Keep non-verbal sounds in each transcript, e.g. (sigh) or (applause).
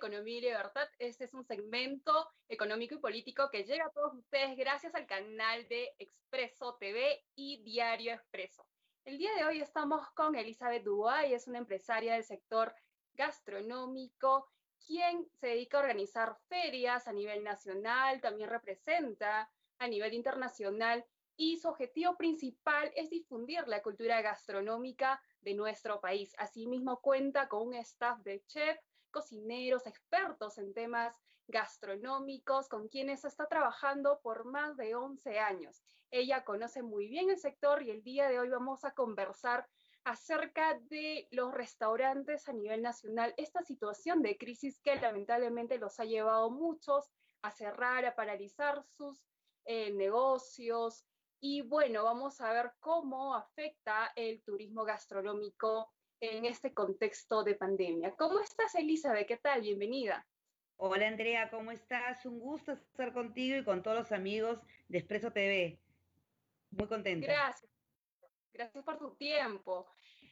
Economía y Libertad. Este es un segmento económico y político que llega a todos ustedes gracias al canal de Expreso TV y Diario Expreso. El día de hoy estamos con Elizabeth Dubois, es una empresaria del sector gastronómico, quien se dedica a organizar ferias a nivel nacional, también representa a nivel internacional y su objetivo principal es difundir la cultura gastronómica de nuestro país. Asimismo, cuenta con un staff de chef, cocineros, expertos en temas gastronómicos, con quienes está trabajando por más de 11 años. Ella conoce muy bien el sector y el día de hoy vamos a conversar acerca de los restaurantes a nivel nacional, esta situación de crisis que lamentablemente los ha llevado muchos a cerrar, a paralizar sus eh, negocios, y bueno, vamos a ver cómo afecta el turismo gastronómico en este contexto de pandemia. ¿Cómo estás, Elizabeth? ¿Qué tal? Bienvenida. Hola, Andrea, ¿cómo estás? Un gusto estar contigo y con todos los amigos de Expreso TV. Muy contenta. Gracias. Gracias por tu tiempo.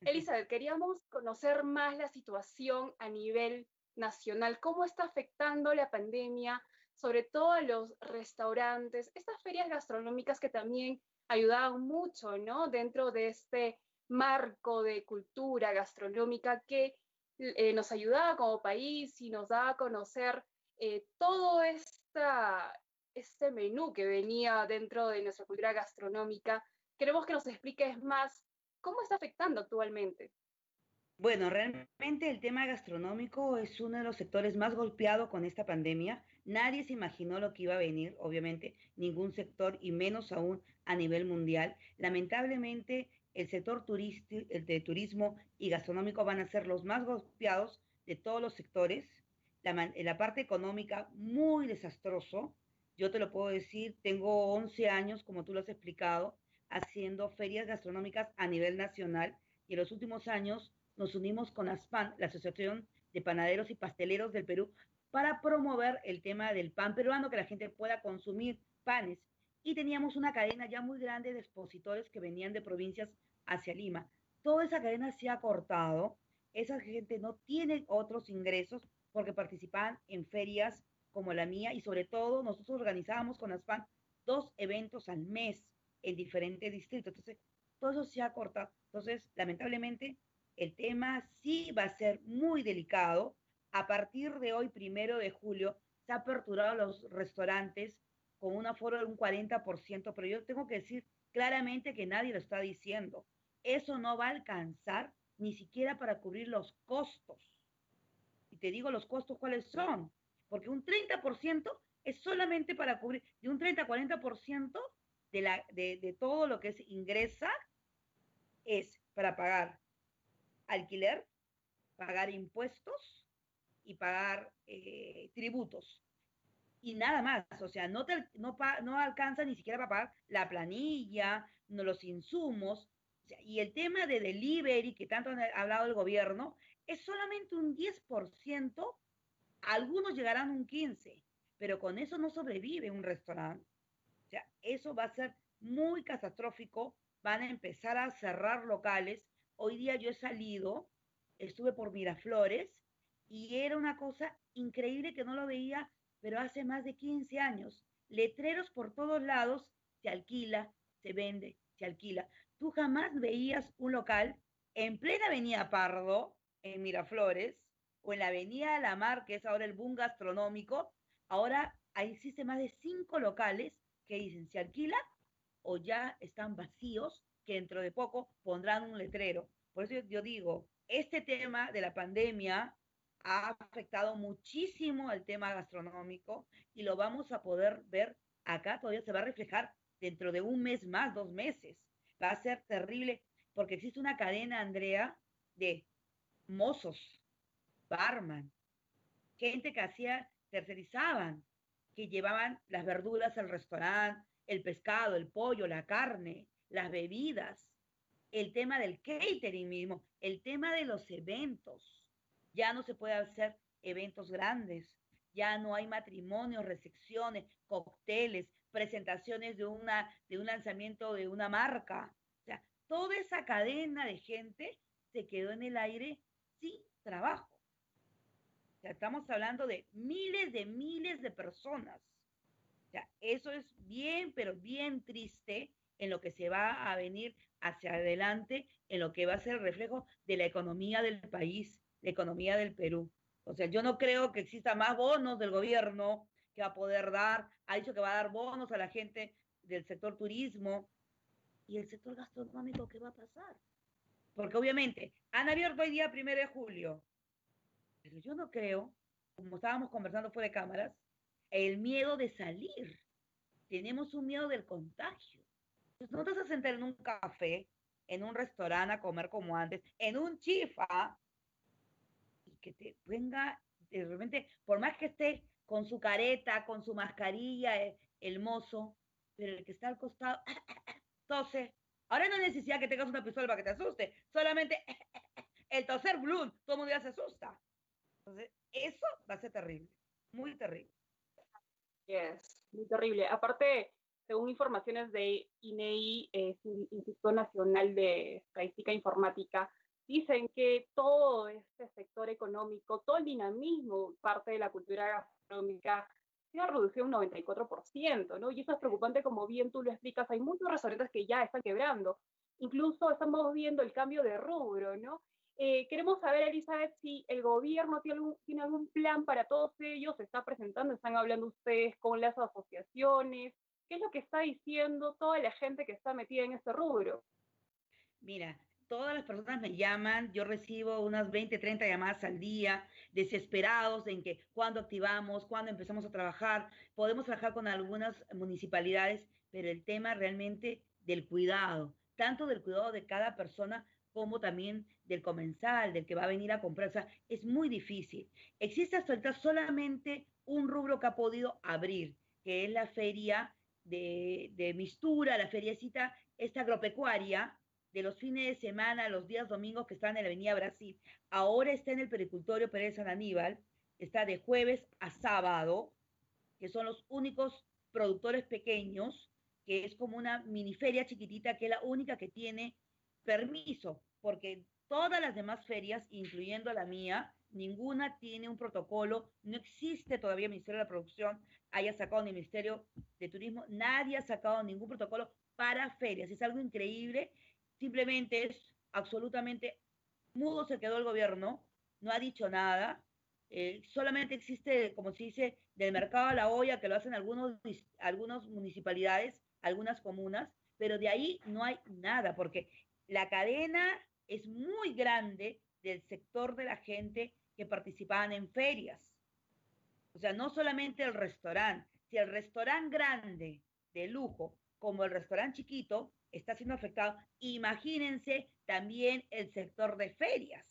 Elizabeth, queríamos conocer más la situación a nivel nacional. ¿Cómo está afectando la pandemia sobre todo a los restaurantes, estas ferias gastronómicas que también ayudaban mucho, ¿no? Dentro de este marco de cultura gastronómica que eh, nos ayudaba como país y nos daba a conocer eh, todo este menú que venía dentro de nuestra cultura gastronómica. Queremos que nos expliques más cómo está afectando actualmente. Bueno, realmente el tema gastronómico es uno de los sectores más golpeados con esta pandemia. Nadie se imaginó lo que iba a venir, obviamente, ningún sector y menos aún a nivel mundial. Lamentablemente, el sector el de turismo y gastronómico van a ser los más golpeados de todos los sectores. La, la parte económica, muy desastroso. Yo te lo puedo decir, tengo 11 años, como tú lo has explicado, haciendo ferias gastronómicas a nivel nacional y en los últimos años nos unimos con ASPAN, la Asociación de Panaderos y Pasteleros del Perú, para promover el tema del pan peruano, que la gente pueda consumir panes. Y teníamos una cadena ya muy grande de expositores que venían de provincias hacia Lima. Toda esa cadena se ha cortado. Esa gente no tiene otros ingresos porque participaban en ferias como la mía y sobre todo nosotros organizábamos con ASPAN dos eventos al mes en diferentes distritos. Entonces, todo eso se ha cortado. Entonces, lamentablemente, el tema sí va a ser muy delicado. A partir de hoy, primero de julio, se ha aperturado los restaurantes con un aforo de un 40%, pero yo tengo que decir claramente que nadie lo está diciendo. Eso no va a alcanzar ni siquiera para cubrir los costos. Y te digo los costos cuáles son, porque un 30% es solamente para cubrir, de un 30-40% de, la, de, todo lo que se ingresa es para pagar alquiler, pagar impuestos y pagar eh, tributos. Y nada más, o sea, no, no, no alcanza ni siquiera para pagar la planilla, no los insumos. y el tema de delivery, que tanto ha hablado el gobierno, es solamente un 10%, algunos llegarán un 15%, pero con eso no sobrevive un restaurante. O sea, eso va a ser muy catastrófico, van a empezar a cerrar locales Hoy día yo he salido, estuve por Miraflores y era una cosa increíble que no lo veía, pero hace más de 15 años. Letreros por todos lados, se alquila, se vende, se alquila. Tú jamás veías un local en plena avenida Pardo, en Miraflores, o en la avenida La Mar, que es ahora el boom gastronómico. Ahora existe más de cinco locales que dicen se alquila o ya están vacíos que dentro de poco pondrán un letrero. Por eso yo digo, este tema de la pandemia ha afectado muchísimo al tema gastronómico y lo vamos a poder ver acá, todavía se va a reflejar dentro de un mes más, dos meses. Va a ser terrible porque existe una cadena, Andrea, de mozos, barman, gente que hacía, tercerizaban, que llevaban las verduras al restaurante, el pescado, el pollo, la carne, las bebidas, el tema del catering mismo, el tema de los eventos. Ya no se puede hacer eventos grandes, ya no hay matrimonios, recepciones, cócteles, presentaciones de, una, de un lanzamiento de una marca. O sea, toda esa cadena de gente se quedó en el aire sin trabajo. estamos hablando de miles de miles de personas. O sea, eso es bien, pero bien triste en lo que se va a venir hacia adelante, en lo que va a ser el reflejo de la economía del país, la economía del Perú. O sea, yo no creo que exista más bonos del gobierno que va a poder dar, ha dicho que va a dar bonos a la gente del sector turismo y el sector gastronómico, ¿qué va a pasar? Porque obviamente han abierto hoy día primero de julio, pero yo no creo, como estábamos conversando fuera de cámaras, el miedo de salir. Tenemos un miedo del contagio. Entonces, no te vas a sentar en un café, en un restaurante a comer como antes, en un chifa, que te venga de repente, por más que esté con su careta, con su mascarilla, eh, el, mozo, pero el que está al costado, (coughs) tose. Ahora no hay necesidad que tengas una pistola para que te asuste, solamente (coughs) el toser blue, todo el mundo ya se asusta. Entonces, eso va a ser terrible, muy terrible. Yes, muy terrible. Aparte, según informaciones de INEI, e Instituto Nacional de Estadística Informática, dicen que todo este sector económico, todo el dinamismo, parte de la cultura gastronómica, se ha reducido un 94%, ¿no? Y eso es preocupante, como bien tú lo explicas, hay muchos restaurantes que ya están quebrando. Incluso estamos viendo el cambio de rubro, ¿no? Eh, queremos saber, Elizabeth, si el gobierno tiene algún, plan para todos ellos, se está presentando, están hablando ustedes con las asociaciones, ¿qué es lo que está diciendo toda la gente que está metida en este rubro? Mira, todas las personas me llaman, yo recibo unas 20, 30 llamadas al día, desesperados en que cuando activamos, cuando empezamos a trabajar, podemos trabajar con algunas municipalidades, pero el tema realmente del cuidado, tanto del cuidado de cada persona como también del comensal, del que va a venir a comprar. Es muy difícil. Existe hasta ahorita solamente un rubro que ha podido abrir, que es la feria de, de mistura, la feriecita esta agropecuaria de los fines de semana, los días domingos que están en la Avenida Brasil. Ahora está en el Pericultorio Pérez San Aníbal, está de jueves a sábado, que son los únicos productores pequeños, que es como una mini feria chiquitita, que es la única que tiene permiso, porque todas las demás ferias, incluyendo la mía, ninguna tiene un protocolo, no existe todavía el Ministerio de la Producción, haya sacado ni el Ministerio de Turismo, nadie ha sacado ningún protocolo para ferias, es algo increíble, simplemente es absolutamente mudo se quedó el gobierno, no ha dicho nada, eh, solamente existe, como se dice, del mercado a la olla, que lo hacen algunos, algunas municipalidades, algunas comunas, pero de ahí no hay nada, porque la cadena es muy grande del sector de la gente que participaban en ferias. O sea, no solamente el restaurante, si el restaurante grande de lujo como el restaurante chiquito está siendo afectado, imagínense también el sector de ferias,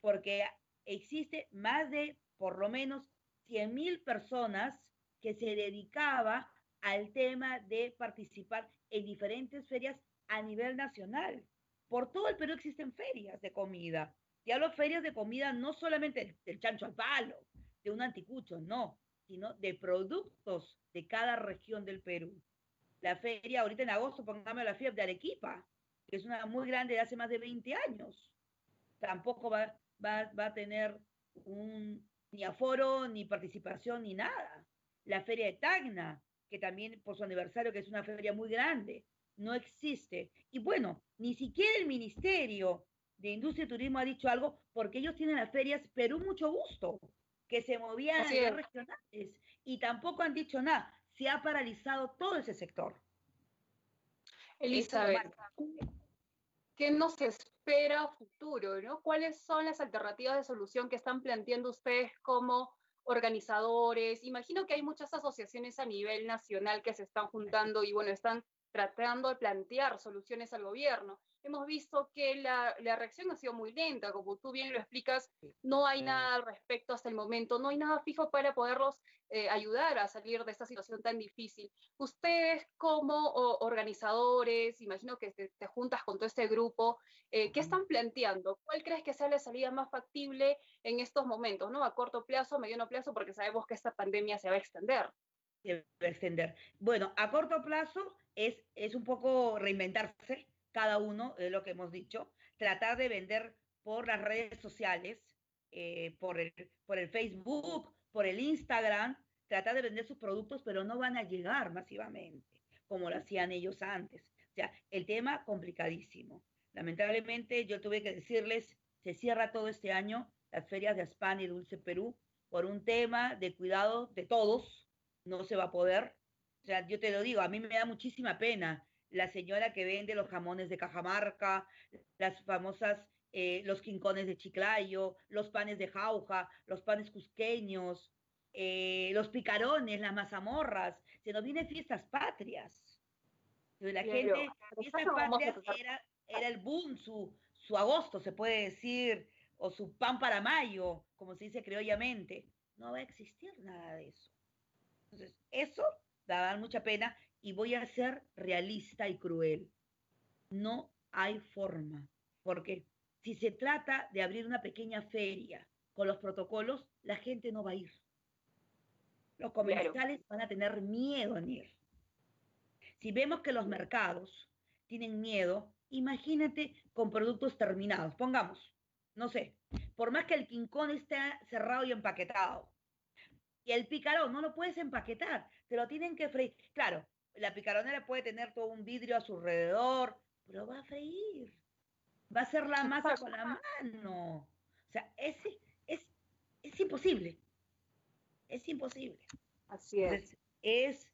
porque existe más de por lo menos 100 mil personas que se dedicaba al tema de participar en diferentes ferias a nivel nacional. Por todo el Perú existen ferias de comida. Y hablo ferias de comida no solamente del chancho al palo, de un anticucho, no, sino de productos de cada región del Perú. La feria, ahorita en agosto, pongamos la feria de Arequipa, que es una muy grande de hace más de 20 años. Tampoco va, va, va a tener un, ni aforo, ni participación, ni nada. La feria de Tacna, que también por su aniversario, que es una feria muy grande no existe. Y bueno, ni siquiera el Ministerio de Industria y Turismo ha dicho algo porque ellos tienen las ferias Perú mucho gusto, que se movían a regionales y tampoco han dicho nada. Se ha paralizado todo ese sector. Elizabeth, ¿qué nos espera a futuro? ¿no? ¿Cuáles son las alternativas de solución que están planteando ustedes como organizadores? Imagino que hay muchas asociaciones a nivel nacional que se están juntando y bueno, están tratando de plantear soluciones al gobierno. Hemos visto que la, reacción ha sido muy lenta, como tú bien lo explicas, no hay nada al respecto hasta el momento, no hay nada fijo para poderlos eh, ayudar a salir de esta situación tan difícil. Ustedes como organizadores, imagino que te, juntas con todo este grupo, eh, ¿qué están planteando? ¿Cuál crees que sea la salida más factible en estos momentos, ¿no? a corto plazo, a mediano plazo, porque sabemos que esta pandemia se va a extender? Extender. Bueno, a corto plazo es, es un poco reinventarse cada uno, es lo que hemos dicho, tratar de vender por las redes sociales, eh, por, el, por el Facebook, por el Instagram, tratar de vender sus productos, pero no van a llegar masivamente como lo hacían ellos antes. O sea, el tema complicadísimo. Lamentablemente, yo tuve que decirles, se cierra todo este año las ferias de Aspán y Dulce Perú por un tema de cuidado de todos, no se va a poder. O sea, yo te lo digo, a mí me da muchísima pena la señora que vende los jamones de Cajamarca, las famosas, eh, los quincones de Chiclayo, los panes de jauja, los panes cusqueños, eh, los picarones, las mazamorras, se nos vienen fiestas patrias. La gente, fiestas patrias era, era, el boom, su, su agosto, se puede decir, o su pan para mayo, como se dice criollamente. No va a existir nada de eso. Entonces, eso va a dar mucha pena y voy a ser realista y cruel. No hay forma, porque si se trata de abrir una pequeña feria con los protocolos, la gente no va a ir. Los comerciales van a tener miedo en ir. Si vemos que los mercados tienen miedo, imagínate con productos terminados. Pongamos, no sé, por más que el quincón esté cerrado y empaquetado, y el picarón no lo puedes empaquetar, te lo tienen que freír. Claro, la picaronera puede tener todo un vidrio a su alrededor, pero va a freír. Va a hacer la masa con la mano. O sea, es, es, es imposible. Es imposible. Así es. es,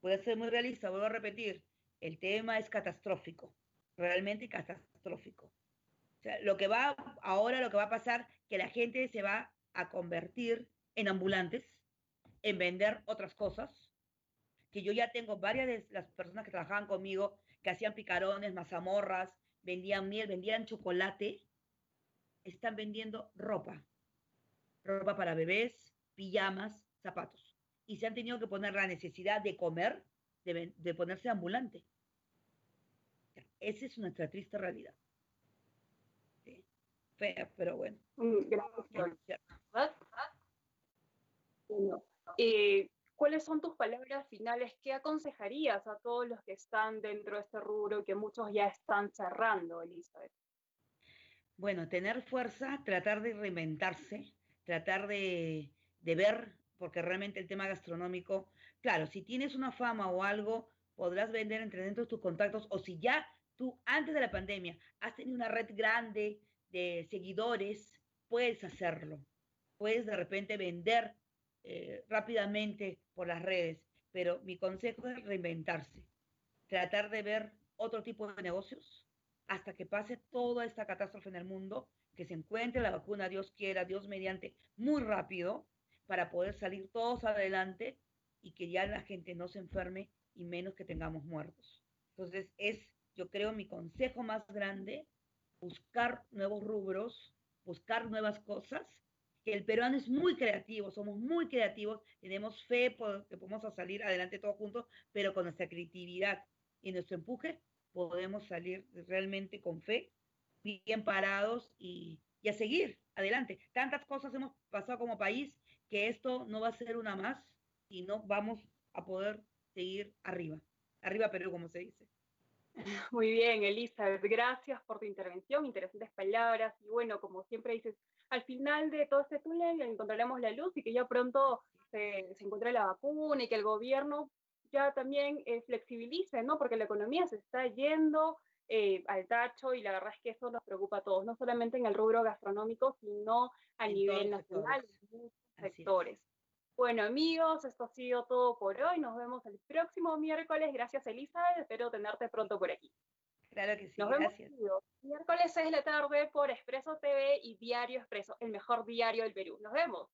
puede ser muy realista, vuelvo a repetir, el tema es catastrófico, realmente catastrófico. O sea, lo que va, ahora lo que va a pasar, que la gente se va a convertir en ambulantes, en vender otras cosas, que yo ya tengo varias de las personas que trabajaban conmigo, que hacían picarones, mazamorras, vendían miel, vendían chocolate, están vendiendo ropa, ropa para bebés, pijamas, zapatos. Y se han tenido que poner la necesidad de comer, de, ponerse ambulante. Esa es nuestra triste realidad. Fea, pero bueno. Mm, gracias. Eh, ¿Cuáles son tus palabras finales? ¿Qué aconsejarías a todos los que están dentro de este rubro que muchos ya están cerrando, Elizabeth? Bueno, tener fuerza, tratar de reinventarse, tratar de de ver, porque realmente el tema gastronómico, claro, si tienes una fama o algo, podrás vender entre dentro de tus contactos, o si ya tú antes de la pandemia has tenido una red grande de seguidores, puedes hacerlo. Puedes de repente vender eh, rápidamente por las redes, pero mi consejo es reinventarse, tratar de ver otro tipo de negocios hasta que pase toda esta catástrofe en el mundo, que se encuentre la vacuna, Dios quiera, Dios mediante, muy rápido, para poder salir todos adelante y que ya la gente no se enferme y menos que tengamos muertos. Entonces es, yo creo, mi consejo más grande, buscar nuevos rubros, buscar nuevas cosas, que el peruano es muy creativo, somos muy creativos, tenemos fe por, que podemos salir adelante todos juntos, pero con nuestra creatividad y nuestro empuje podemos salir realmente con fe, bien parados y, y a seguir adelante. Tantas cosas hemos pasado como país que esto no va a ser una más y no vamos a poder seguir arriba. Arriba Perú, como se dice. (laughs) Muy bien, Elizabeth, gracias por tu intervención, interesantes palabras. Y bueno, como siempre dices, al final de todo este túnel encontraremos la luz y que ya pronto se, se encuentre la vacuna y que el gobierno ya también eh, flexibilice, ¿no? Porque la economía se está yendo eh, al tacho y la verdad es que eso nos preocupa a todos, no solamente en el rubro gastronómico, sino a nivel nacional sectores. Bueno, amigos, esto ha sido todo por hoy. Nos vemos el próximo miércoles. Gracias, Elizabeth. Espero tenerte pronto por aquí. Claro que sí. Nos vemos miércoles 6 de la tarde por Expreso TV y Diario Expreso, el mejor diario del Perú. Nos vemos.